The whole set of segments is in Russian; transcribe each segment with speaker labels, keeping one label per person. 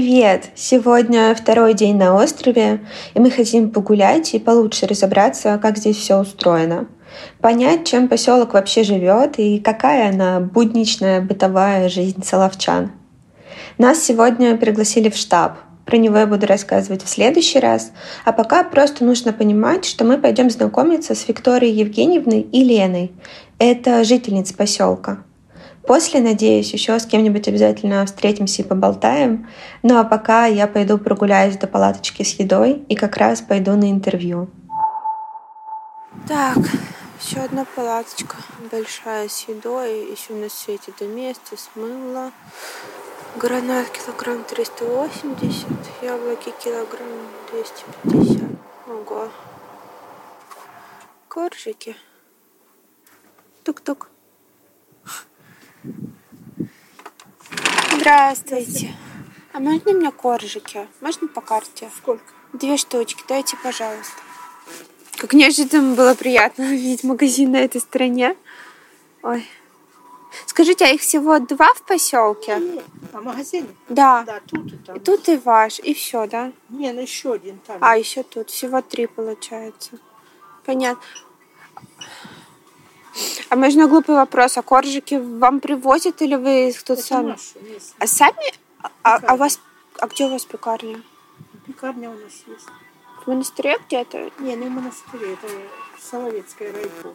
Speaker 1: Привет! Сегодня второй день на острове, и мы хотим погулять и получше разобраться, как здесь все устроено. Понять, чем поселок вообще живет и какая она будничная бытовая жизнь соловчан. Нас сегодня пригласили в штаб. Про него я буду рассказывать в следующий раз. А пока просто нужно понимать, что мы пойдем знакомиться с Викторией Евгеньевной и Леной. Это жительницы поселка. После, надеюсь, еще с кем-нибудь обязательно встретимся и поболтаем. Ну а пока я пойду прогуляюсь до палаточки с едой и как раз пойду на интервью.
Speaker 2: Так, еще одна палаточка большая с едой. Еще на свете до места смыла. Гранат килограмм 380, яблоки килограмм 250. Ого. Коржики. Тук-тук. Здравствуйте. А можно мне коржики? Можно по карте?
Speaker 3: Сколько?
Speaker 2: Две штучки, дайте, пожалуйста. Как неожиданно было приятно увидеть магазин на этой стороне. Ой. Скажите, а их всего два в поселке?
Speaker 3: Нет. А магазин?
Speaker 2: Да.
Speaker 3: Да, тут и там.
Speaker 2: И тут и ваш, и все, да?
Speaker 3: Не, ну еще один там.
Speaker 2: А, еще тут. Всего три получается. Понятно. А можно глупый вопрос. А коржики вам привозят или вы их тут
Speaker 3: Это
Speaker 2: сами?
Speaker 3: наши.
Speaker 2: А сами? А, а
Speaker 3: Пекарня.
Speaker 2: вас... А где у вас пекарня?
Speaker 3: Пекарня у нас есть.
Speaker 2: В монастыре где-то?
Speaker 3: Не, не в монастыре, это Соловецкая райко.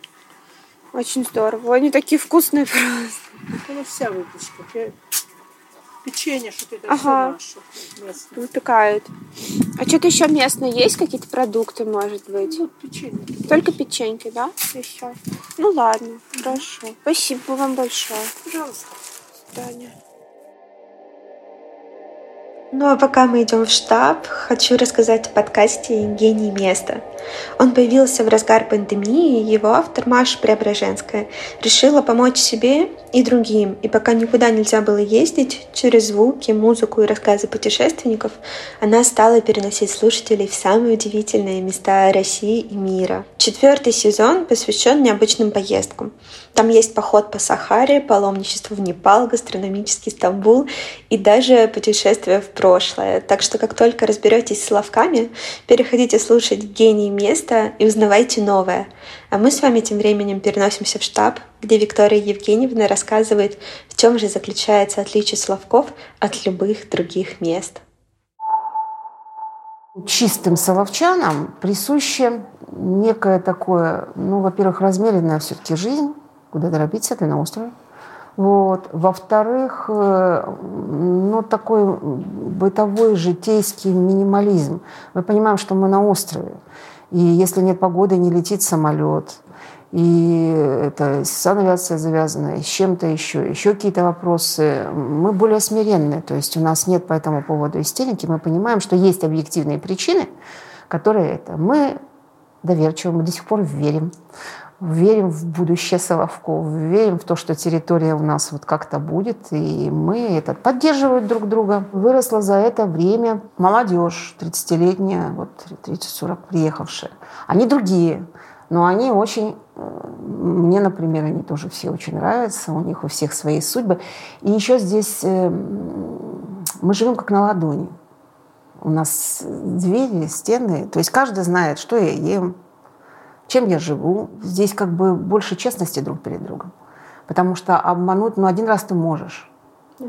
Speaker 2: Очень здорово. Они такие вкусные просто.
Speaker 3: Это вся выпечка. Пе- Печенье, что это
Speaker 2: Ага.
Speaker 3: все наше местное.
Speaker 2: Выпекают. А что-то еще местное есть? Какие-то продукты, может быть?
Speaker 3: Вот печенье.
Speaker 2: Только печеньки, да? Все. Ну ладно, хорошо. Спасибо вам большое.
Speaker 3: Пожалуйста.
Speaker 2: До свидания.
Speaker 1: Ну а пока мы идем в штаб, хочу рассказать о подкасте «Гений места». Он появился в разгар пандемии, и его автор Маша Преображенская решила помочь себе и другим. И пока никуда нельзя было ездить, через звуки, музыку и рассказы путешественников она стала переносить слушателей в самые удивительные места России и мира. Четвертый сезон посвящен необычным поездкам. Там есть поход по Сахаре, паломничество в Непал, гастрономический Стамбул и даже путешествие в прошлое. Так что как только разберетесь с словками, переходите слушать «Гений места» и узнавайте новое. А мы с вами тем временем переносимся в штаб, где Виктория Евгеньевна рассказывает, в чем же заключается отличие Словков от любых других мест.
Speaker 4: Чистым соловчанам присуще некое такое, ну, во-первых, размеренная все-таки жизнь, куда торопиться, ты на острове. Вот. Во-вторых, э, ну, такой бытовой житейский минимализм. Мы понимаем, что мы на острове. И если нет погоды, не летит самолет. И это санавиация завязана, с чем-то еще, еще какие-то вопросы. Мы более смиренные, то есть у нас нет по этому поводу истерики. Мы понимаем, что есть объективные причины, которые это. Мы доверчивы, мы до сих пор верим. Верим в будущее Соловков, верим в то, что территория у нас вот как-то будет, и мы этот, поддерживают друг друга. Выросла за это время молодежь, 30-летняя, вот 30-40 приехавшая. Они другие, но они очень... Мне, например, они тоже все очень нравятся, у них у всех свои судьбы. И еще здесь э, мы живем как на ладони. У нас двери, стены, то есть каждый знает, что я ем, чем я живу. Здесь как бы больше честности друг перед другом. Потому что обмануть, ну, один раз ты можешь,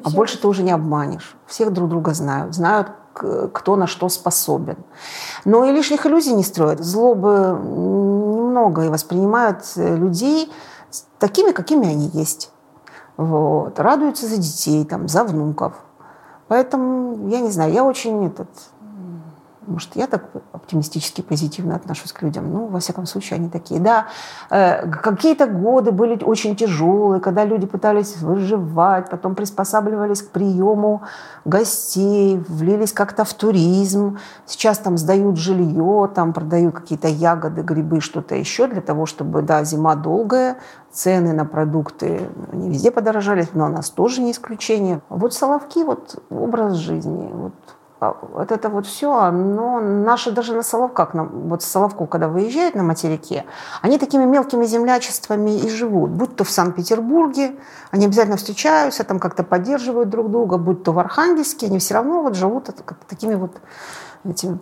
Speaker 4: а больше ты уже не обманешь. Всех друг друга знают, знают, кто на что способен. Но и лишних иллюзий не строят. Злобы немного и воспринимают э, людей такими, какими они есть. Вот. Радуются за детей, там, за внуков. Поэтому, я не знаю, я очень этот, может, я так оптимистически, позитивно отношусь к людям. Ну, во всяком случае, они такие. Да, э, какие-то годы были очень тяжелые, когда люди пытались выживать, потом приспосабливались к приему гостей, влились как-то в туризм. Сейчас там сдают жилье, там продают какие-то ягоды, грибы, что-то еще для того, чтобы, да, зима долгая, цены на продукты не везде подорожали, но у нас тоже не исключение. Вот Соловки, вот образ жизни, вот вот это вот все, оно, наши даже на Соловках, на, вот Соловку, когда выезжают на материке, они такими мелкими землячествами и живут. Будь то в Санкт-Петербурге, они обязательно встречаются, там как-то поддерживают друг друга, будь то в Архангельске, они все равно вот живут такими вот этими.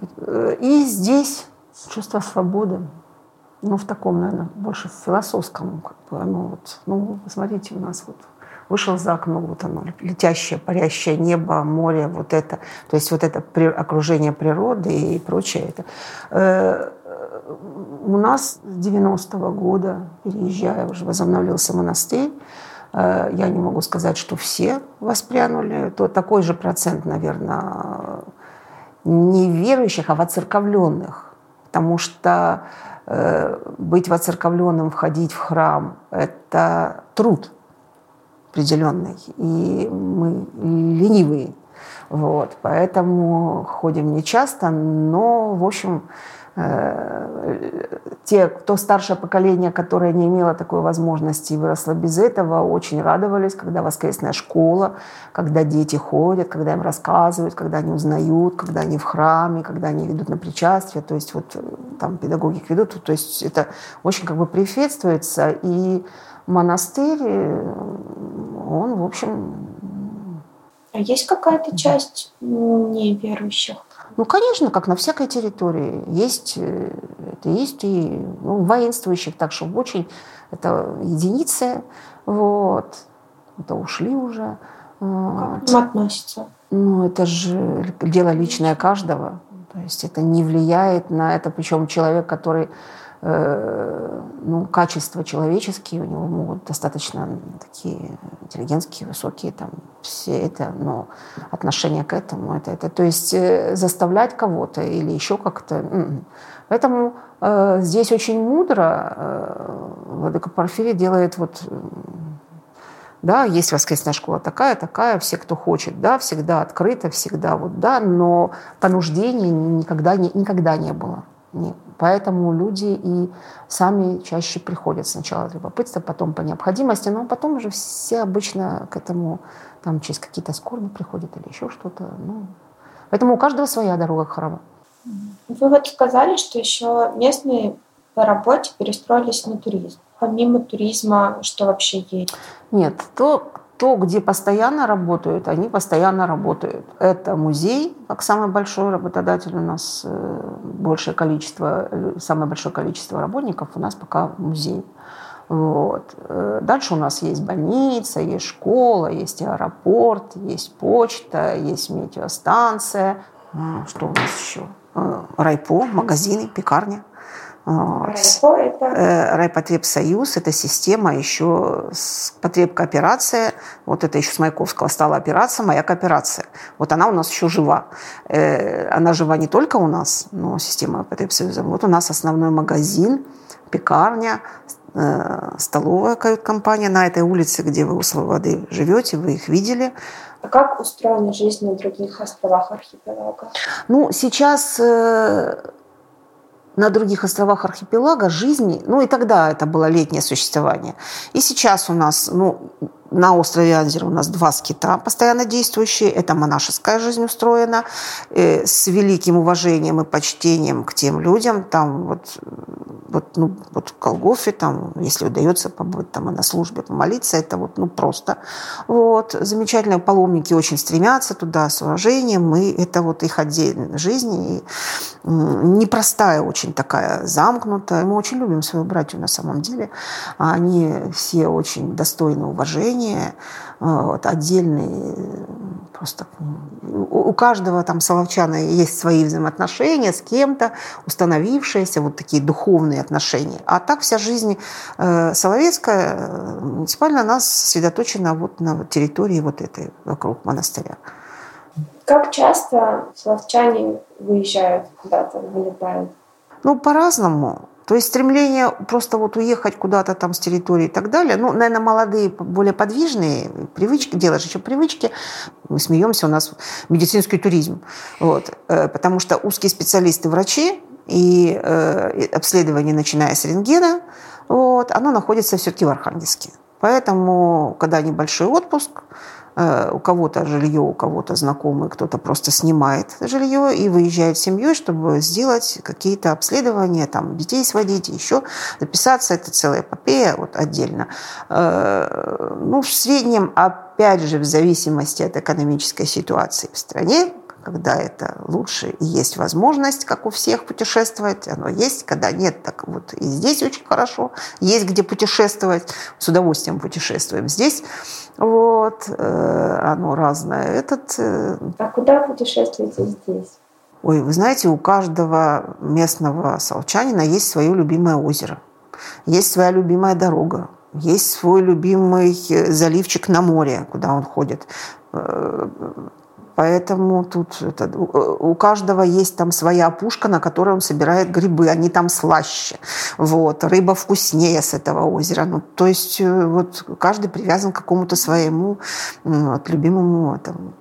Speaker 4: И здесь чувство свободы, ну, в таком, наверное, больше философском, как бы, оно вот, ну, смотрите, у нас вот вышел за окно, вот оно, летящее, парящее небо, море, вот это, то есть вот это окружение природы и прочее. Это. Э, у нас с 90-го года, переезжая, уже возобновился монастырь, э, я не могу сказать, что все воспрянули, то такой же процент, наверное, не верующих, а воцерковленных, потому что э, быть воцерковленным, входить в храм – это труд – определенный, и мы ленивые. Вот, поэтому ходим не часто, но, в общем, э, те, кто старшее поколение, которое не имело такой возможности и выросло без этого, очень радовались, когда воскресная школа, когда дети ходят, когда им рассказывают, когда они узнают, когда они в храме, когда они ведут на причастие, то есть вот там педагоги ведут, то есть это очень как бы приветствуется, и монастырь, он, в общем...
Speaker 5: А есть какая-то часть неверующих?
Speaker 4: Ну, конечно, как на всякой территории. Есть, э, это есть и ну, воинствующих, так что очень это единицы, вот, это ушли уже.
Speaker 5: Как к ним относятся?
Speaker 4: Ну, это же дело личное каждого. То есть это не влияет на это, причем человек, который ну, качества человеческие у него могут достаточно такие интеллигентские, высокие, там, все это, но отношение к этому, это, это, то есть э, заставлять кого-то или еще как-то. Поэтому э, здесь очень мудро э, Владыка Порфирий делает вот да, есть воскресная школа такая, такая, все, кто хочет, да, всегда открыто, всегда вот, да, но понуждений никогда не, никогда не было. Поэтому люди и сами чаще приходят сначала от любопытства, потом по необходимости, но потом уже все обычно к этому там через какие-то скорби приходят или еще что-то. Ну. Поэтому у каждого своя дорога к храму.
Speaker 5: Вы вот сказали, что еще местные по работе перестроились на туризм. Помимо туризма, что вообще есть?
Speaker 4: Нет, то, то, где постоянно работают, они постоянно работают. Это музей, как самый большой работодатель у нас, э, большее количество, э, самое большое количество работников у нас пока музей. Вот. Э, дальше у нас есть больница, есть школа, есть аэропорт, есть почта, есть метеостанция. Что у нас еще? Райпо, магазины, пекарня.
Speaker 5: Райпо это?
Speaker 4: Э, Райпотребсоюз – это система еще потребкооперация. Вот это еще с Маяковского стала операция, моя кооперация. Вот она у нас еще жива. Э, она жива не только у нас, но система Потребсоюза. Вот у нас основной магазин, пекарня, э, столовая кают-компания на этой улице, где вы у Слободы живете, вы их видели.
Speaker 5: А как устроена жизнь на других островах архипелага?
Speaker 4: Ну, сейчас на других островах архипелага жизни, ну и тогда это было летнее существование. И сейчас у нас, ну, на острове Анзер у нас два скита постоянно действующие. Это монашеская жизнь устроена э, с великим уважением и почтением к тем людям. Там вот, вот, ну, вот в Колгофе, там, если удается побыть там и на службе, помолиться, это вот ну, просто. Вот. Замечательные паломники очень стремятся туда с уважением. И это вот их отдельная жизнь. И непростая очень такая, замкнутая. Мы очень любим свою братью на самом деле. Они все очень достойны уважения отношения, вот, отдельные, просто у каждого там соловчана есть свои взаимоотношения с кем-то, установившиеся, вот такие духовные отношения. А так вся жизнь э, соловецкая, э, муниципальная, она сосредоточена вот на территории вот этой, вокруг монастыря.
Speaker 5: Как часто соловчане выезжают куда-то, вылетают?
Speaker 4: Ну, по-разному. То есть стремление просто вот уехать куда-то там с территории и так далее. Ну, наверное, молодые, более подвижные, привычки, делаешь еще привычки. Мы смеемся, у нас медицинский туризм. Вот. Э, потому что узкие специалисты врачи и э, обследование, начиная с рентгена, вот, оно находится все-таки в Архангельске. Поэтому, когда небольшой отпуск, у кого-то жилье, у кого-то знакомый, кто-то просто снимает жилье и выезжает с семьей, чтобы сделать какие-то обследования, там, детей сводить, еще записаться. Это целая эпопея вот отдельно. Э, ну, в среднем, опять же, в зависимости от экономической ситуации в стране, когда это лучше и есть возможность, как у всех, путешествовать, оно есть, когда нет, так вот и здесь очень хорошо, есть где путешествовать, с удовольствием путешествуем здесь, вот, э, оно разное. Этот...
Speaker 5: Э, а куда путешествуете здесь?
Speaker 4: Ой, вы знаете, у каждого местного солчанина есть свое любимое озеро, есть своя любимая дорога, есть свой любимый э, заливчик на море, куда он ходит. Поэтому тут это, у каждого есть там своя опушка, на которой он собирает грибы. Они там слаще. Вот. Рыба вкуснее с этого озера. Ну, то есть э, вот каждый привязан к какому-то своему вот, любимому. Там.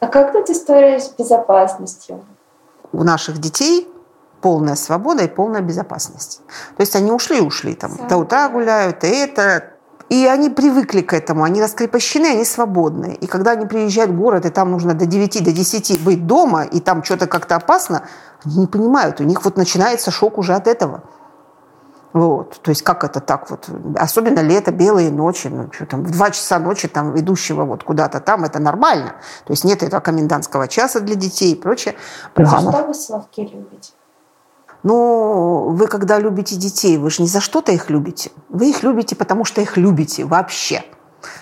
Speaker 5: А как тут история с безопасностью?
Speaker 4: У наших детей полная свобода и полная безопасность. То есть они ушли, ушли там Сам. до утра гуляют, и это, и они привыкли к этому, они раскрепощены, они свободны. И когда они приезжают в город, и там нужно до 9, до 10 быть дома, и там что-то как-то опасно, они не понимают, у них вот начинается шок уже от этого. Вот. То есть как это так вот? Особенно лето, белые ночи, ну что там, в 2 часа ночи там идущего вот куда-то там, это нормально. То есть нет этого комендантского часа для детей и прочее.
Speaker 5: А что вы Славки любите?
Speaker 4: Но вы, когда любите детей, вы же не за что-то их любите. Вы их любите, потому что их любите вообще.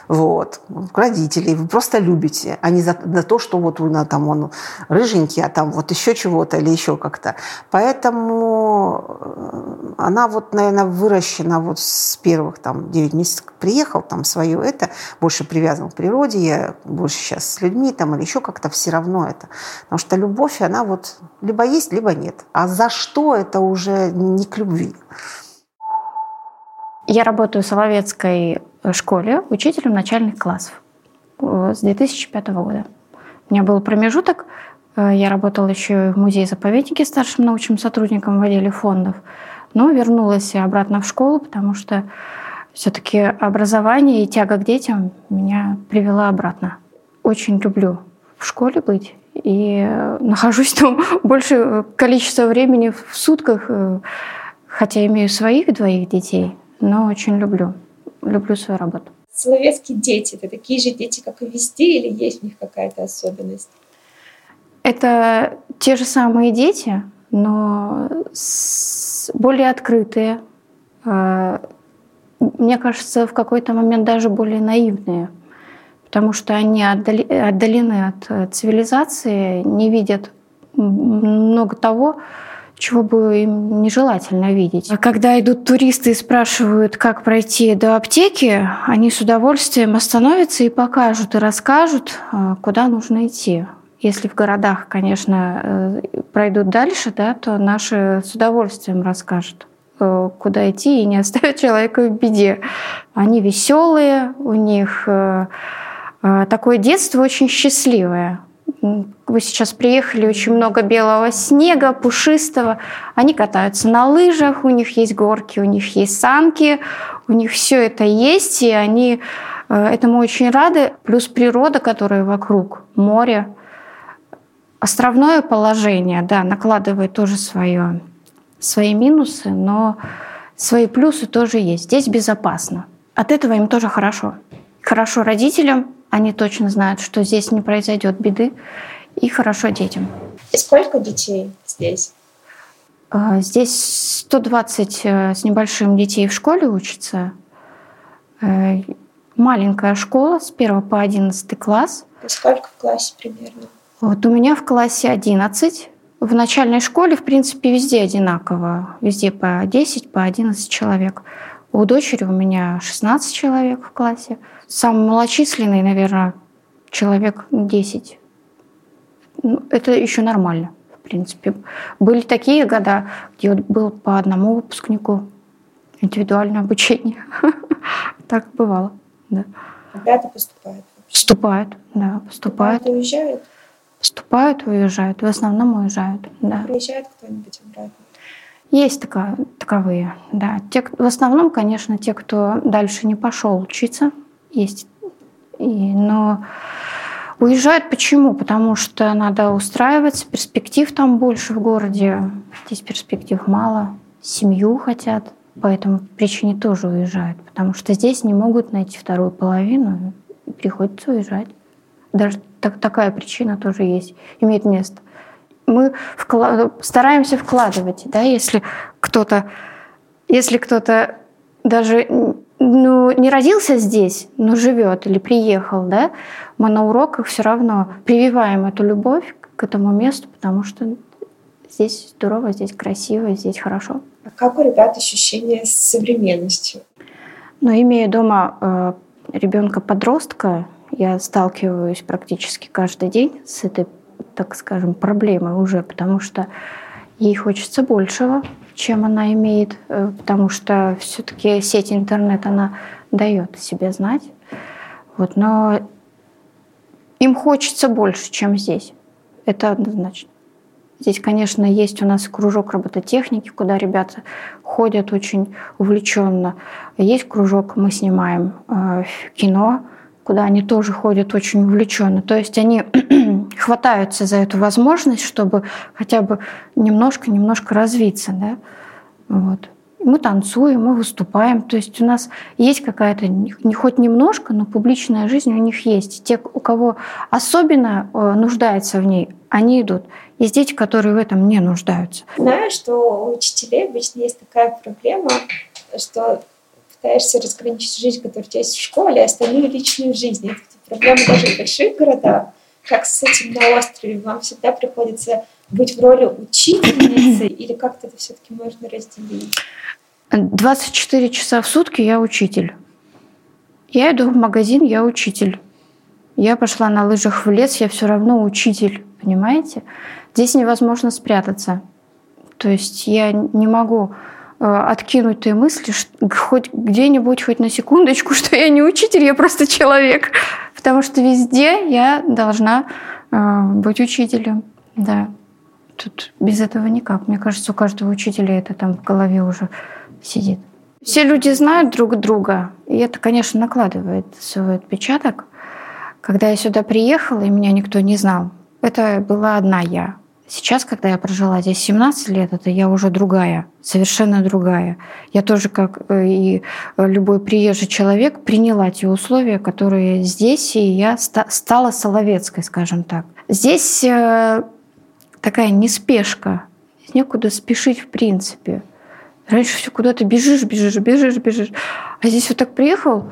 Speaker 4: Вот. Родителей вы просто любите, а не за, за то, что вот он, там он рыженький, а там вот еще чего-то или еще как-то. Поэтому э, она вот, наверное, выращена вот с первых там 9 месяцев, приехал там свое это, больше привязан к природе, я больше сейчас с людьми там или еще как-то все равно это. Потому что любовь, она вот либо есть, либо нет. А за что это уже не к любви.
Speaker 6: Я работаю в Соловецкой школе учителем начальных классов э, с 2005 года. У меня был промежуток, э, я работала еще в музее-заповеднике старшим научным сотрудником в отделе фондов, но вернулась обратно в школу, потому что все-таки образование и тяга к детям меня привела обратно. Очень люблю в школе быть и нахожусь там больше количества времени в сутках, э, хотя имею своих двоих детей, но очень люблю. Люблю свою работу.
Speaker 5: Соловецкие дети — это такие же дети, как и везде, или есть в них какая-то особенность?
Speaker 6: Это те же самые дети, но более открытые. А, мне кажется, в какой-то момент даже более наивные, потому что они отдалены от э, цивилизации, не видят много того, чего бы им нежелательно видеть. А когда идут туристы и спрашивают, как пройти до аптеки, они с удовольствием остановятся и покажут, и расскажут, а, куда нужно идти. Если в городах, конечно, э, пройдут дальше, да, то наши с удовольствием расскажут э, куда идти и не оставят человека в беде. Они веселые, у них э, такое детство очень счастливое. Вы сейчас приехали, очень много белого снега, пушистого. Они катаются на лыжах, у них есть горки, у них есть санки, у них все это есть, и они э, этому очень рады. Плюс природа, которая вокруг, море. Островное положение, да, накладывает тоже свое, свои минусы, но свои плюсы тоже есть. Здесь безопасно. От этого им тоже хорошо. Хорошо родителям, они точно знают, что здесь не произойдет беды, и хорошо детям.
Speaker 5: И сколько детей здесь?
Speaker 6: А, здесь 120 э, с небольшим детей в школе учатся. Э, маленькая школа с 1 по 11 класс.
Speaker 5: И сколько в классе примерно?
Speaker 6: Вот у меня в классе 11. В начальной школе, в принципе, везде одинаково. Везде по 10, по 11 человек. У дочери у меня 16 человек в классе. Самый малочисленный, наверное, человек 10. Ну, это еще нормально, в принципе. Были такие года, где вот был по одному выпускнику индивидуальное обучение. Так бывало, да.
Speaker 5: Ребята поступают?
Speaker 6: Поступают, да, поступают.
Speaker 5: Ребята уезжают?
Speaker 6: Поступают, уезжают. В основном уезжают, да.
Speaker 5: Приезжает кто-нибудь обратно?
Speaker 6: Есть такая, таковые, да. Те, в основном, конечно, те, кто дальше не пошел учиться, есть. И, но уезжают почему? Потому что надо устраиваться, перспектив там больше в городе, здесь перспектив мало, семью хотят, по этому причине тоже уезжают, потому что здесь не могут найти вторую половину, и приходится уезжать. Даже так, такая причина тоже есть, имеет место мы вклад... стараемся вкладывать, да, если кто-то, если кто-то даже ну, не родился здесь, но живет или приехал, да, мы на уроках все равно прививаем эту любовь к этому месту, потому что здесь здорово, здесь красиво, здесь хорошо.
Speaker 5: А как у ребят ощущения с современностью?
Speaker 6: Ну, имея дома э, ребенка-подростка, я сталкиваюсь практически каждый день с этой так скажем, проблемой уже, потому что ей хочется большего, чем она имеет, э, потому что все-таки сеть интернет, она дает себе знать. Вот, но им хочется больше, чем здесь. Это однозначно. Здесь, конечно, есть у нас кружок робототехники, куда ребята ходят очень увлеченно. Есть кружок, мы снимаем э, кино, куда они тоже ходят очень увлеченно. То есть они хватаются за эту возможность, чтобы хотя бы немножко-немножко развиться. Да? Вот. Мы танцуем, мы выступаем. То есть у нас есть какая-то, не хоть немножко, но публичная жизнь у них есть. Те, у кого особенно э, нуждается в ней, они идут. Есть дети, которые в этом не нуждаются.
Speaker 5: Знаю, что у учителей обычно есть такая проблема, что пытаешься разграничить жизнь, которая у тебя есть в школе, и остальную личную жизнь. Это проблема даже в больших городах. Как с этим на острове? Вам всегда приходится быть в роли учительницы или как-то это все-таки можно разделить?
Speaker 6: 24 часа в сутки я учитель. Я иду в магазин, я учитель. Я пошла на лыжах в лес, я все равно учитель, понимаете? Здесь невозможно спрятаться. То есть я не могу Э, откинутые мысли, хоть где-нибудь, хоть на секундочку, что я не учитель, я просто человек. Потому что везде я должна э, быть учителем. Да. Тут без этого никак. Мне кажется, у каждого учителя это там в голове уже сидит. Все люди знают друг друга, и это, конечно, накладывает свой отпечаток. Когда я сюда приехала, и меня никто не знал, это была одна я. Сейчас, когда я прожила здесь 17 лет, это я уже другая, совершенно другая. Я тоже, как э, и любой приезжий человек, приняла те условия, которые здесь, и я стала соловецкой, скажем так. Здесь э, такая неспешка, некуда спешить в принципе. Раньше все куда-то бежишь, бежишь, бежишь, бежишь. А здесь вот так приехал,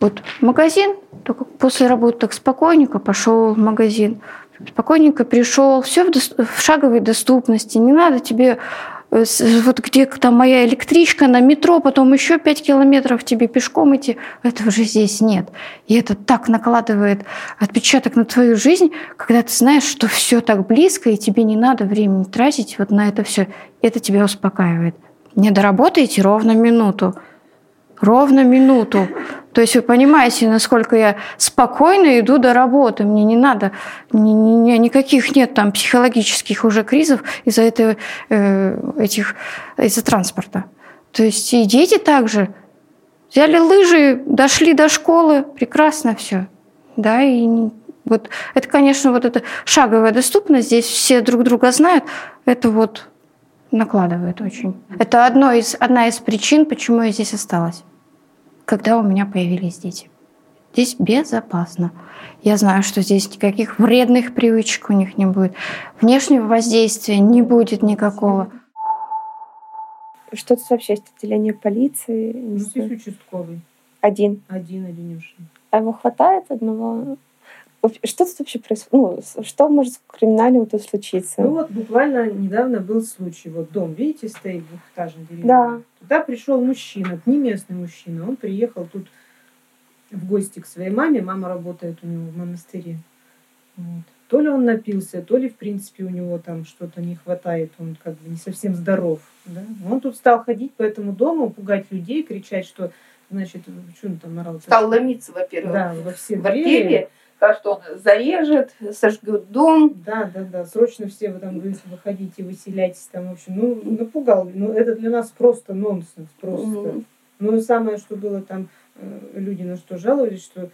Speaker 6: вот магазин, только после работы так спокойненько пошел в магазин спокойненько пришел, все в, в шаговой доступности, не надо тебе э, вот где там моя электричка на метро, потом еще пять километров тебе пешком идти, этого же здесь нет. И это так накладывает отпечаток на твою жизнь, когда ты знаешь, что все так близко, и тебе не надо времени тратить вот на это все. Это тебя успокаивает. Не доработаете ровно минуту. Ровно минуту. То есть вы понимаете, насколько я спокойно иду до работы. Мне не надо, ни, ни, никаких нет там психологических уже кризов из-за этого, э, этих, из-за транспорта. То есть и дети также взяли лыжи, дошли до школы, прекрасно все. Да, и вот это, конечно, вот эта шаговая доступность, здесь все друг друга знают, это вот накладывает очень. Это одно из, одна из причин, почему я здесь осталась когда у меня появились дети. Здесь безопасно. Я знаю, что здесь никаких вредных привычек у них не будет. Внешнего воздействия не будет никакого.
Speaker 5: Что тут вообще есть отделение полиции?
Speaker 7: Ну, здесь участковый.
Speaker 5: Один?
Speaker 7: Один, одинешный.
Speaker 5: А его хватает одного? Что тут вообще происходит? Ну, что может криминального тут случиться?
Speaker 7: Ну вот буквально недавно был случай. Вот дом, видите, стоит двухэтажный деревянный.
Speaker 5: Да.
Speaker 7: Туда пришел мужчина, не местный мужчина. Он приехал тут в гости к своей маме. Мама работает у него в монастыре. Вот. То ли он напился, то ли, в принципе, у него там что-то не хватает, он как бы не совсем здоров. Да? Он тут стал ходить по этому дому, пугать людей, кричать, что, значит, что он там орал?
Speaker 8: Стал ломиться, во-первых,
Speaker 7: да, во все
Speaker 8: в двери
Speaker 2: скажут, что он зарежет, сожгет дом.
Speaker 7: Да, да, да. Срочно все вы там выходите, выселяйтесь там. В общем, ну, напугал. Ну, это для нас просто нонсенс. Просто. Mm-hmm. Ну, и самое, что было там, э, люди на что жаловались, что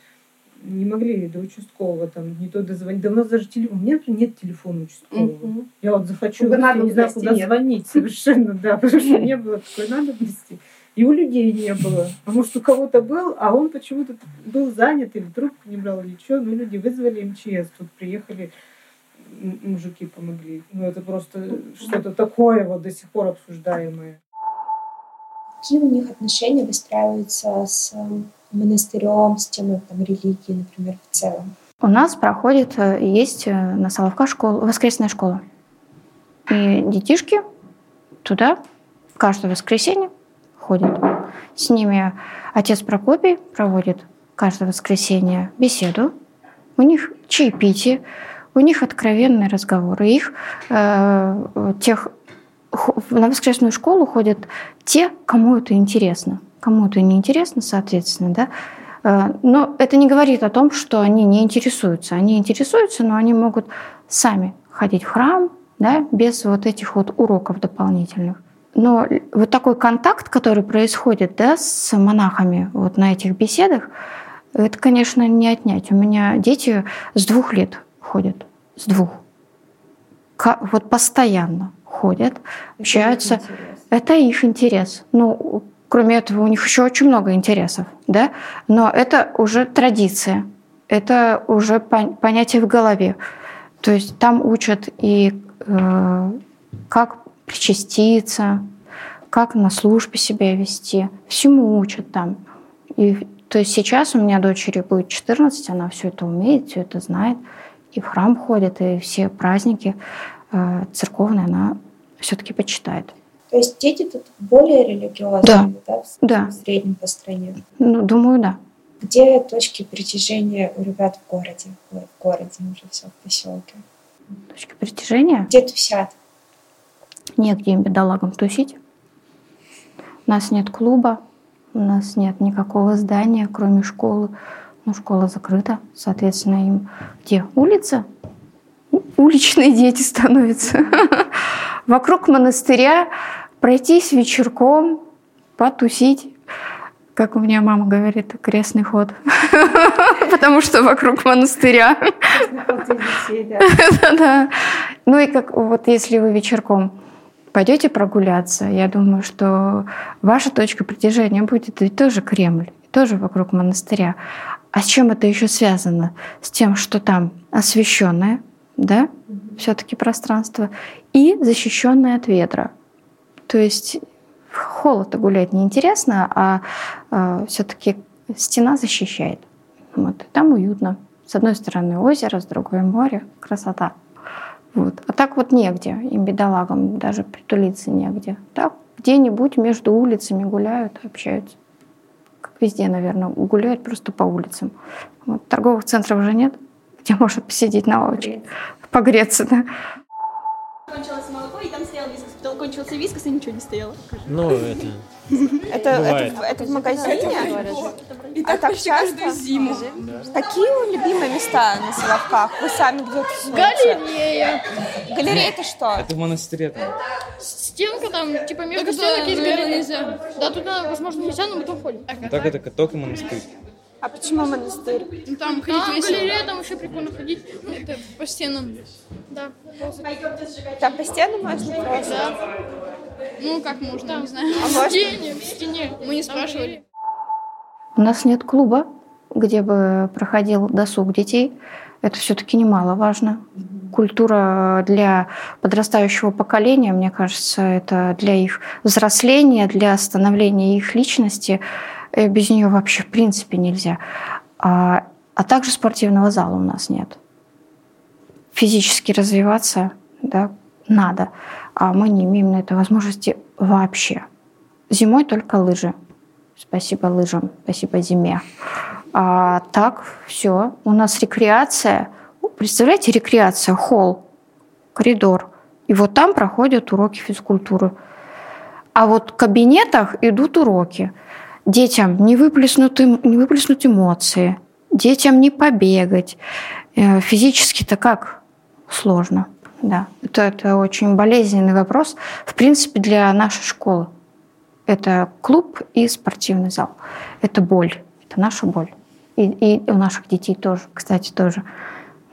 Speaker 7: не могли до участкового там не то дозвонить. Да у нас даже телефон, у меня нет телефона участкового. Угу. Я вот захочу, я не знаю, куда нет. звонить совершенно, да, потому что не было такой надобности. И у людей не было. А может, у кого-то был, а он почему-то был занят или трубку не брал или что. Ну, люди вызвали МЧС, тут приехали мужики помогли. Ну, это просто что-то такое вот до сих пор обсуждаемое.
Speaker 5: Какие у них отношения выстраиваются с монастырем, с темой там, религии, например, в целом?
Speaker 6: У нас проходит, э, есть э, на Соловках школа, воскресная школа. И детишки туда каждое воскресенье ходят. С ними отец Прокопий проводит каждое воскресенье беседу. У них чаепитие, у них откровенные разговоры. Их э, тех на воскресную школу ходят те, кому это интересно кому-то неинтересно, соответственно, да, э, но это не говорит о том, что они не интересуются. Они интересуются, но они могут сами ходить в храм, да, без вот этих вот уроков дополнительных. Но вот такой контакт, который происходит да, с монахами вот на этих беседах, это, конечно, не отнять. У меня дети с двух лет ходят, с двух. Вот постоянно ходят, общаются. Это их интерес. Ну, Кроме этого, у них еще очень много интересов, да? Но это уже традиция, это уже понятие в голове. То есть там учат и э, как причаститься, как на службе себя вести. Всему учат там. И, то есть сейчас у меня дочери будет 14, она все это умеет, все это знает. И в храм ходит, и все праздники э, церковные она все-таки почитает.
Speaker 5: То есть дети тут более религиозные, да, да, в
Speaker 6: да.
Speaker 5: среднем по стране?
Speaker 6: Ну, думаю, да.
Speaker 5: Где точки притяжения у ребят в городе? Ой, в городе уже все, в поселке.
Speaker 6: Точки притяжения?
Speaker 5: Где тусят?
Speaker 6: Негде им, бедолагам, тусить. У нас нет клуба, у нас нет никакого здания, кроме школы. Ну, школа закрыта, соответственно, им где? Улица? Уличные дети становятся. Вокруг монастыря пройтись вечерком, потусить. Как у меня мама говорит, крестный ход. Потому что вокруг монастыря. Да. Ну и как вот если вы вечерком пойдете прогуляться, я думаю, что ваша точка притяжения будет ведь тоже Кремль, тоже вокруг монастыря. А с чем это еще связано? С тем, что там освященное, да, все-таки пространство, и защищенное от ветра. То есть в холод гулять неинтересно, а, а все-таки стена защищает. Вот. Там уютно. С одной стороны озеро, с другой море. Красота. Вот. А так вот негде. Им, бедолагам, даже притулиться негде. Так где-нибудь между улицами гуляют, общаются. Как везде, наверное, гуляют просто по улицам. Вот. Торговых центров уже нет, где можно посидеть на лавочке. Погреться, да
Speaker 8: кончился вискос и ничего не стояло.
Speaker 9: Ну, это...
Speaker 2: Это, это, это в магазине?
Speaker 8: И так, а так часто? каждую зиму.
Speaker 2: Какие любимые места на Соловках? Вы сами где то
Speaker 8: Галерея.
Speaker 2: Галерея это что?
Speaker 9: Это в монастыре там.
Speaker 8: Стенка там, типа между стенок есть галерея. Да, туда, возможно, нельзя, но мы там ходим.
Speaker 9: Так это только монастырь.
Speaker 2: А почему монастырь?
Speaker 8: Ну, там ходить там, весело. галерея, там вообще прикольно ходить. Ну, это по стенам. Да.
Speaker 2: Там по стенам можно просто?
Speaker 8: Да. Ну, как можно, там. не знаю. А в стене, в стене. Мы не спрашивали.
Speaker 6: У нас нет клуба, где бы проходил досуг детей. Это все-таки немаловажно. Культура для подрастающего поколения, мне кажется, это для их взросления, для становления их личности – Э, без нее вообще в принципе нельзя. А, а также спортивного зала у нас нет. Физически развиваться да, надо, а мы не имеем на это возможности вообще. Зимой только лыжи. Спасибо лыжам, спасибо зиме. А так все. У нас рекреация. Представляете, рекреация, холл, коридор. И вот там проходят уроки физкультуры. А вот в кабинетах идут уроки детям не выплеснуть, не выплеснуть эмоции, детям не побегать. Э, физически-то как сложно. Да, это, это очень болезненный вопрос. В принципе, для нашей школы. Это клуб и спортивный зал. Это боль. Это наша боль. И, и у наших детей тоже, кстати, тоже.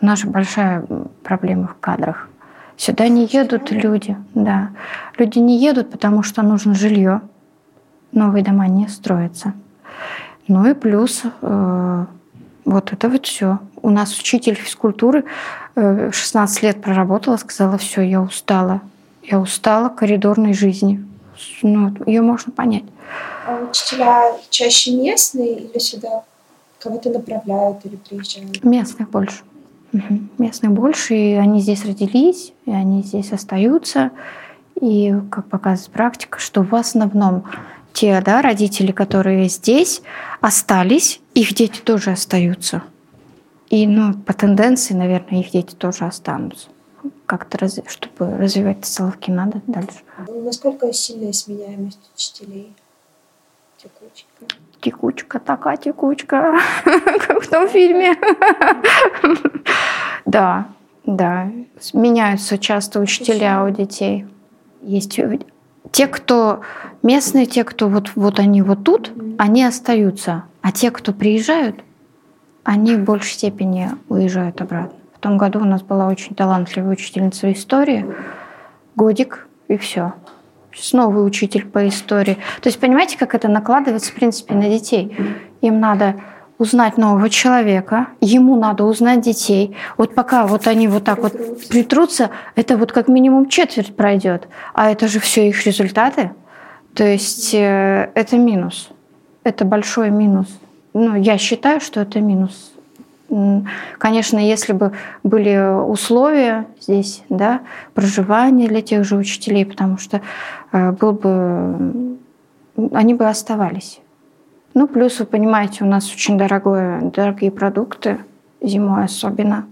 Speaker 6: Наша большая проблема в кадрах. Сюда не едут люди, да. Люди не едут, потому что нужно жилье. Новые дома не строятся. Ну и плюс э, вот это вот все. У нас учитель физкультуры 16 э, лет проработала, сказала, все, я устала. Я устала коридорной жизни. Ну, ее можно понять.
Speaker 5: А учителя чаще местные или сюда кого-то направляют или приезжают?
Speaker 6: Местных больше. Угу. Местных больше, и они здесь родились, и они здесь остаются. И, как показывает практика, что в основном те да, родители, которые здесь остались, их дети тоже остаются. И ну, по тенденции, наверное, их дети тоже останутся. Как-то, раз, чтобы развивать Соловки, надо дальше.
Speaker 5: Насколько сильная сменяемость учителей? Текучка.
Speaker 6: Текучка, такая текучка, как в том фильме. Да, да. Меняются часто учителя у детей. Есть те, кто местные, те, кто вот, вот они вот тут, они остаются. А те, кто приезжают, они в большей степени уезжают обратно. В том году у нас была очень талантливая учительница истории. Годик, и все. Сейчас новый учитель по истории. То есть понимаете, как это накладывается, в принципе, на детей? Им надо узнать нового человека, ему надо узнать детей. Вот пока вот они вот так вот притрутся, это вот как минимум четверть пройдет. А это же все их результаты. То есть э, это минус. Это большой минус. Ну, я считаю, что это минус. Конечно, если бы были условия здесь, да, проживания для тех же учителей, потому что э, был бы, они бы оставались. Ну, плюс, вы понимаете, у нас очень дорогое, дорогие продукты, зимой особенно.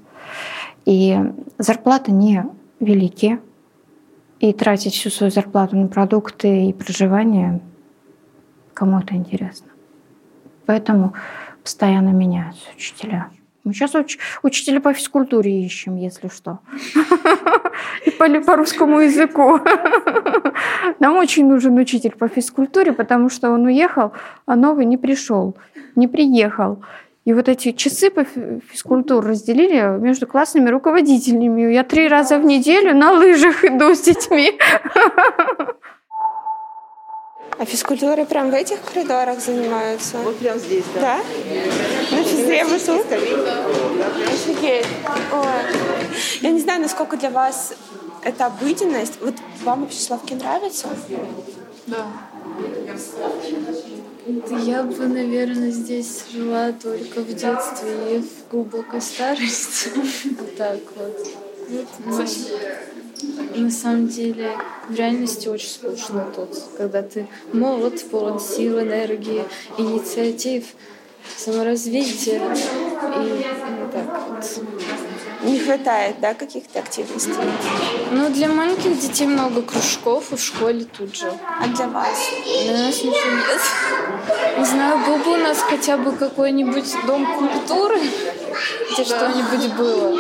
Speaker 6: И зарплаты не великие. И тратить всю свою зарплату на продукты и проживание кому это интересно. Поэтому постоянно меняются учителя. Мы сейчас уч- учителя по физкультуре ищем, если что. И по, по русскому языку. Нам очень нужен учитель по физкультуре, потому что он уехал, а новый не пришел, не приехал. И вот эти часы по физкультуре разделили между классными руководителями. Я три раза в неделю на лыжах иду с детьми.
Speaker 2: А физкультурой прям в этих коридорах занимаются?
Speaker 10: Вот прям здесь, да.
Speaker 2: Да? На физре вы тут? Офигеть. Ой. Я не знаю, насколько для вас это обыденность. Вот вам вообще Славки нравится?
Speaker 11: Да. Я бы, наверное, здесь жила только в детстве и в глубокой старости. Вот так вот. Ну, на самом деле, в реальности очень скучно тут, когда ты молод, полон сил, энергии, инициатив, саморазвития. И ну, так вот.
Speaker 2: Не хватает, да, каких-то активностей?
Speaker 11: Ну, для маленьких детей много кружков и в школе тут же.
Speaker 2: А для вас?
Speaker 11: Для нас ничего нет. Не знаю, был бы у нас хотя бы какой-нибудь дом культуры, где что-нибудь было.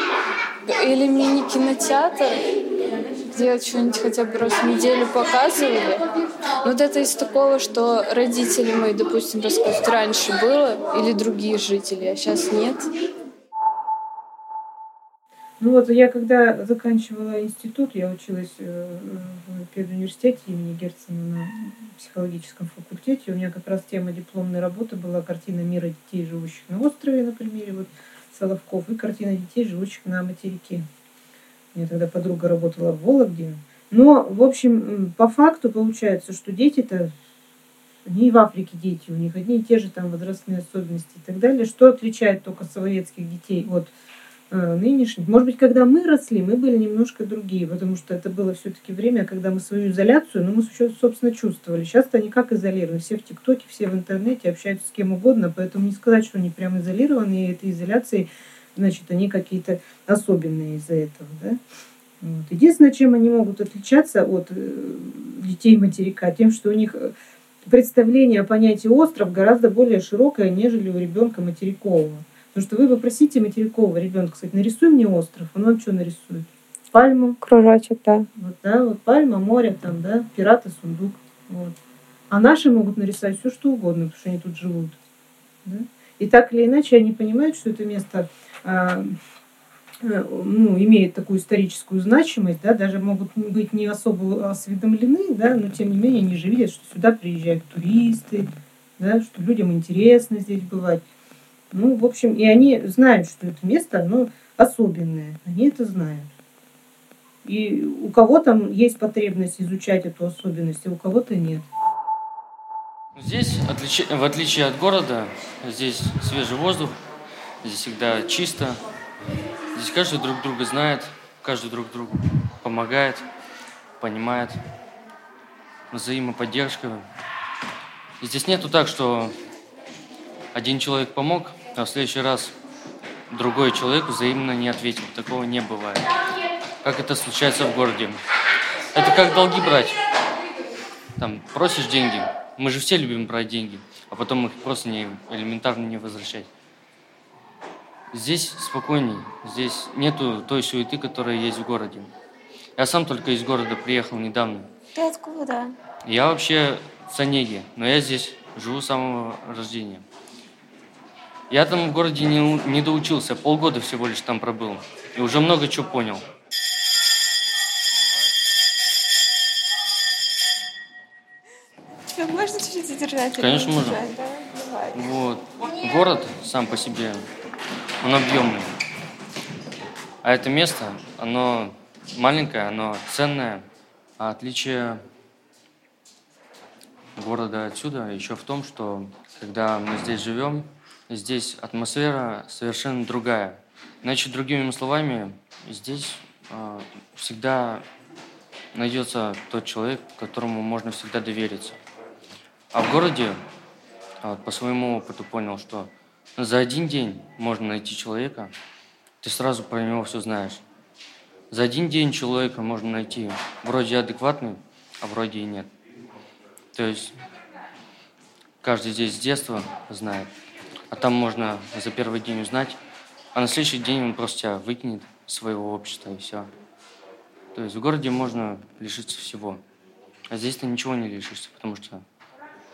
Speaker 11: Или мини-кинотеатр где что-нибудь хотя бы раз в неделю показывали. Вот это из такого, что родители мои, допустим, рассказывают, раньше было, или другие жители, а сейчас нет.
Speaker 7: Ну вот я когда заканчивала институт, я училась э, в педуниверситете имени Герцена на психологическом факультете. У меня как раз тема дипломной работы была картина мира детей, живущих на острове, на примере вот Соловков, и картина детей, живущих на материке. У меня тогда подруга работала в Вологде. Но, в общем, по факту получается, что дети-то не в Африке дети, у них одни и те же там возрастные особенности и так далее. Что отличает только советских детей от нынешних? Может быть, когда мы росли, мы были немножко другие, потому что это было все-таки время, когда мы свою изоляцию, ну, мы, собственно, чувствовали. Сейчас-то они как изолированы? Все в ТикТоке, все в интернете, общаются с кем угодно, поэтому не сказать, что они прям изолированы, и этой изоляцией значит, они какие-то особенные из-за этого. Да? Вот. Единственное, чем они могут отличаться от э, детей материка, тем, что у них э, представление о понятии остров гораздо более широкое, нежели у ребенка материкового. Потому что вы попросите материкового ребенка, кстати, нарисуй мне остров, он вам что нарисует? Пальму,
Speaker 2: Кружочек, да.
Speaker 7: вот, да, вот пальма, море, там, да, пираты, сундук. Вот. А наши могут нарисовать все, что угодно, потому что они тут живут. да. И так или иначе они понимают, что это место а, э, ну, имеет такую историческую значимость, да, даже могут быть не особо осведомлены, да, но тем не менее они же видят, что сюда приезжают туристы, да, что людям интересно здесь бывать. Ну, в общем, и они знают, что это место, оно особенное, они это знают. И у кого-то есть потребность изучать эту особенность, а у кого-то нет.
Speaker 10: Здесь, в отличие от города, здесь свежий воздух, здесь всегда чисто. Здесь каждый друг друга знает, каждый друг другу помогает, понимает, взаимоподдержка. Здесь нету так, что один человек помог, а в следующий раз другой человек взаимно не ответил. Такого не бывает. Как это случается в городе. Это как долги брать. Там просишь деньги. Мы же все любим брать деньги, а потом их просто не, элементарно не возвращать. Здесь спокойней, здесь нету той суеты, которая есть в городе. Я сам только из города приехал недавно.
Speaker 6: Ты откуда?
Speaker 10: Я вообще в Онеге, но я здесь живу с самого рождения. Я там в городе не, не доучился, полгода всего лишь там пробыл. И уже много чего понял.
Speaker 2: Тебя можно чуть-чуть задержать?
Speaker 10: Конечно,
Speaker 2: не
Speaker 10: можно.
Speaker 2: задержать, Да? Давай.
Speaker 10: Вот. Город сам по себе, он объемный. А это место, оно маленькое, оно ценное. А отличие города отсюда еще в том, что когда мы здесь живем, здесь атмосфера совершенно другая. Значит, другими словами, здесь э, всегда найдется тот человек, которому можно всегда довериться. А в городе а вот по своему опыту понял, что за один день можно найти человека, ты сразу про него все знаешь. За один день человека можно найти вроде адекватный, а вроде и нет. То есть каждый здесь с детства знает, а там можно за первый день узнать, а на следующий день он просто тебя выкинет из своего общества и все. То есть в городе можно лишиться всего, а здесь ты ничего не лишишься, потому что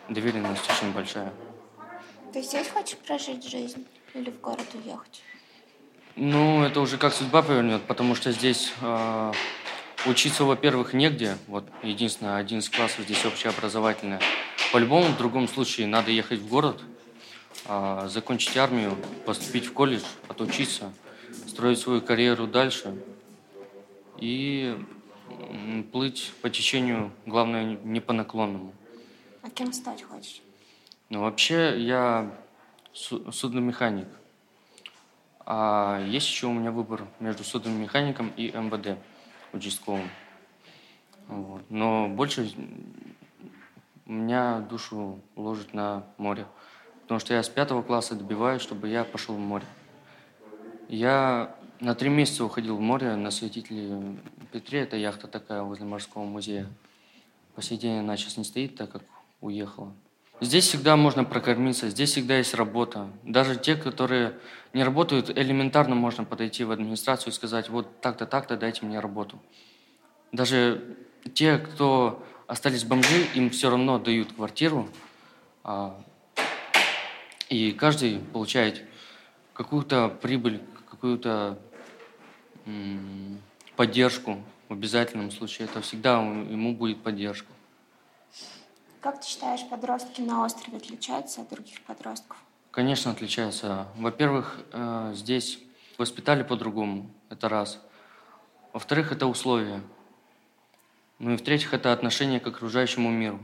Speaker 10: доверенность очень большая.
Speaker 6: Ты здесь хочешь прожить жизнь или в город уехать?
Speaker 10: Ну, это уже как судьба повернет, потому что здесь э, учиться, во-первых, негде. Вот единственное, 11 классов здесь общеобразовательное. По-любому, в другом случае, надо ехать в город, э, закончить армию, поступить в колледж, отучиться, строить свою карьеру дальше и плыть по течению, главное, не по наклонному.
Speaker 6: А кем стать хочешь?
Speaker 10: Ну, вообще, я су- судномеханик. А есть еще у меня выбор между судномехаником и МВД участковым. Вот. Но больше меня душу ложит на море. Потому что я с пятого класса добиваюсь, чтобы я пошел в море. Я на три месяца уходил в море на святителе Петре. Это яхта такая возле морского музея. По сей день она сейчас не стоит, так как уехала. Здесь всегда можно прокормиться, здесь всегда есть работа. Даже те, которые не работают, элементарно можно подойти в администрацию и сказать, вот так-то, так-то, дайте мне работу. Даже те, кто остались бомжи, им все равно дают квартиру, а, и каждый получает какую-то прибыль, какую-то поддержку. В обязательном случае это всегда ему будет поддержка.
Speaker 6: Как ты считаешь, подростки на острове отличаются от других подростков?
Speaker 10: Конечно, отличается. Во-первых, э, здесь воспитали по-другому, это раз. Во-вторых, это условия. Ну и в-третьих, это отношение к окружающему миру.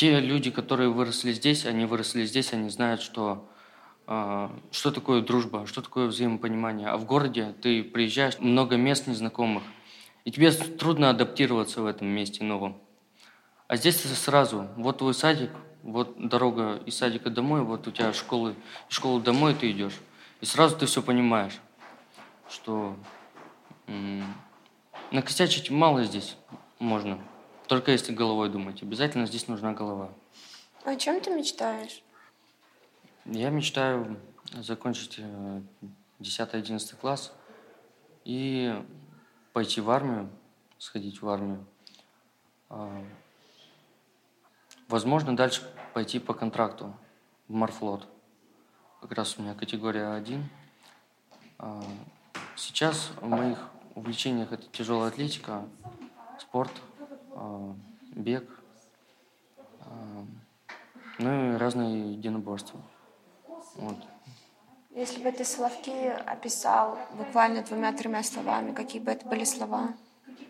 Speaker 10: Те люди, которые выросли здесь, они выросли здесь, они знают, что, э, что такое дружба, что такое взаимопонимание. А в городе ты приезжаешь, много мест незнакомых, и тебе трудно адаптироваться в этом месте новом. А здесь ты сразу, вот твой садик, вот дорога из садика домой, вот у тебя школы, из школы домой ты идешь. И сразу ты все понимаешь, что накосячить мало здесь можно. Только если головой думать. Обязательно здесь нужна голова.
Speaker 2: О чем ты мечтаешь?
Speaker 10: Я мечтаю закончить 10-11 класс и пойти в армию, сходить в армию. А, возможно, дальше пойти по контракту в морфлот. Как раз у меня категория 1. А, сейчас в моих увлечениях это тяжелая атлетика, спорт, бег, ну и разные единоборства. Вот.
Speaker 2: Если бы ты Соловки описал буквально двумя-тремя словами, какие бы это были слова?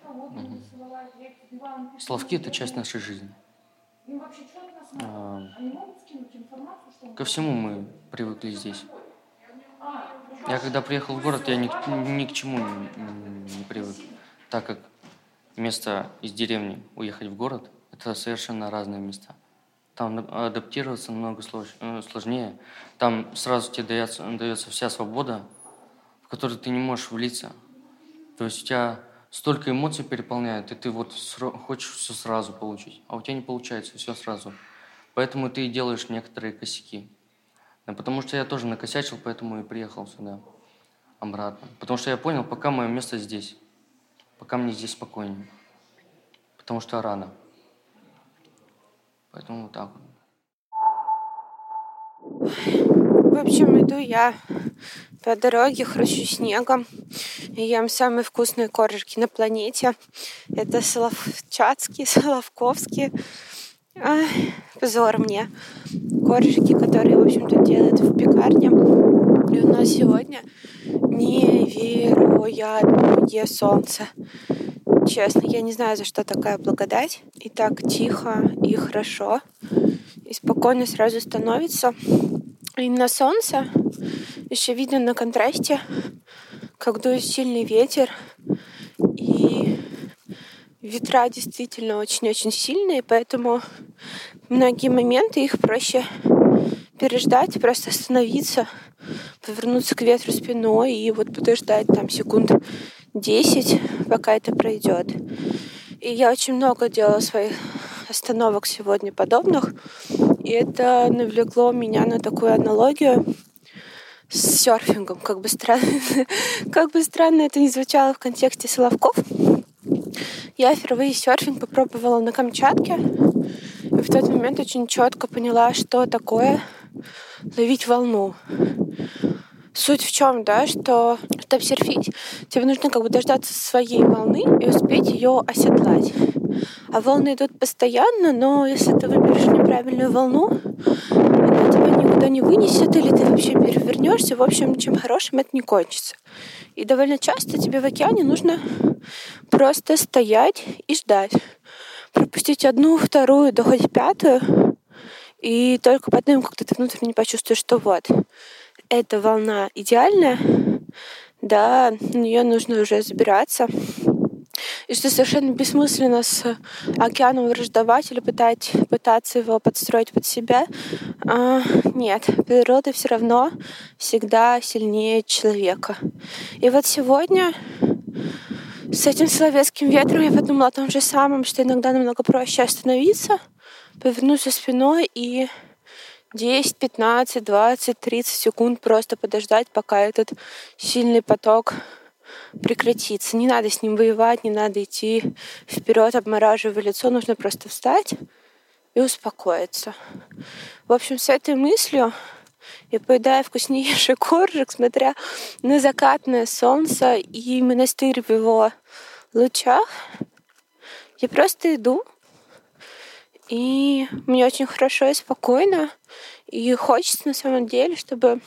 Speaker 10: Угу. Соловки – это часть нашей жизни. А, ко всему мы привыкли здесь. Я когда приехал в город, я ни, ни к чему не, не привык, так как место из деревни уехать в город – это совершенно разные места. Там адаптироваться намного э, сложнее. Там сразу тебе дается, дается вся свобода, в которую ты не можешь влиться. То есть у тебя столько эмоций переполняет, и ты вот хочешь все сразу получить, а у тебя не получается все сразу. Поэтому ты и делаешь некоторые косяки. Потому что я тоже накосячил, поэтому и приехал сюда обратно. Потому что я понял, пока мое место здесь, пока мне здесь спокойнее. Потому что рано. Поэтому вот так.
Speaker 2: В общем, иду я по дороге, хрущу снегом и ем самые вкусные коржики на планете. Это соловчатские, соловковские. Ай, позор мне. Коржики, которые, в общем-то, делают в пекарне. И у нас сегодня невероятное солнце. Честно, я не знаю, за что такая благодать. И так тихо, и хорошо, и спокойно сразу становится. И на солнце еще видно на контрасте, как дует сильный ветер. И ветра действительно очень-очень сильные, поэтому многие моменты их проще переждать, просто остановиться, повернуться к ветру спиной и вот подождать там секунд 10, пока это пройдет. И я очень много делала своих остановок сегодня подобных, и это навлекло меня на такую аналогию с серфингом. Как бы странно, как бы странно это ни звучало в контексте Соловков. Я впервые серфинг попробовала на Камчатке, и в тот момент очень четко поняла, что такое ловить волну. Суть в чем, да, что чтобы серфить, тебе нужно как бы дождаться своей волны и успеть ее оседлать. А волны идут постоянно, но если ты выберешь неправильную волну, она тебя никуда не вынесет, или ты вообще перевернешься. В общем, чем хорошим это не кончится. И довольно часто тебе в океане нужно просто стоять и ждать. Пропустить одну, вторую, да хоть пятую, и только потом как-то ты внутренне почувствуешь, что вот, эта волна идеальная, да, на нее нужно уже забираться. И что совершенно бессмысленно с океаном враждовать или пытать, пытаться его подстроить под себя. А, нет, природа все равно всегда сильнее человека. И вот сегодня с этим соловецким ветром я подумала о том же самом, что иногда намного проще остановиться, повернуться спиной и 10, 15, 20, 30 секунд просто подождать, пока этот сильный поток прекратится. Не надо с ним воевать, не надо идти вперед, обмораживая лицо, нужно просто встать и успокоиться. В общем, с этой мыслью я поедаю вкуснейший коржик, смотря на закатное солнце и монастырь в его лучах. Я просто иду, и мне очень хорошо и спокойно. И хочется на самом деле, чтобы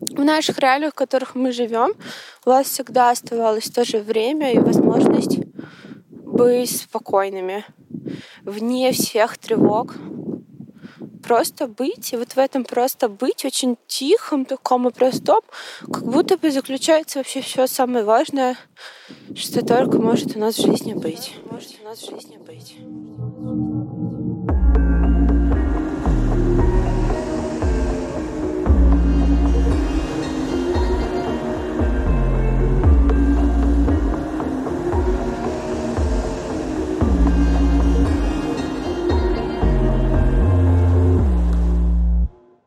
Speaker 2: в наших реалиях, в которых мы живем, у вас всегда оставалось то же время и возможность быть спокойными, вне всех тревог. Просто быть, и вот в этом просто быть очень тихом, таком и простом, как будто бы заключается вообще все самое важное, что только может у нас в жизни быть. Может у нас в жизни быть.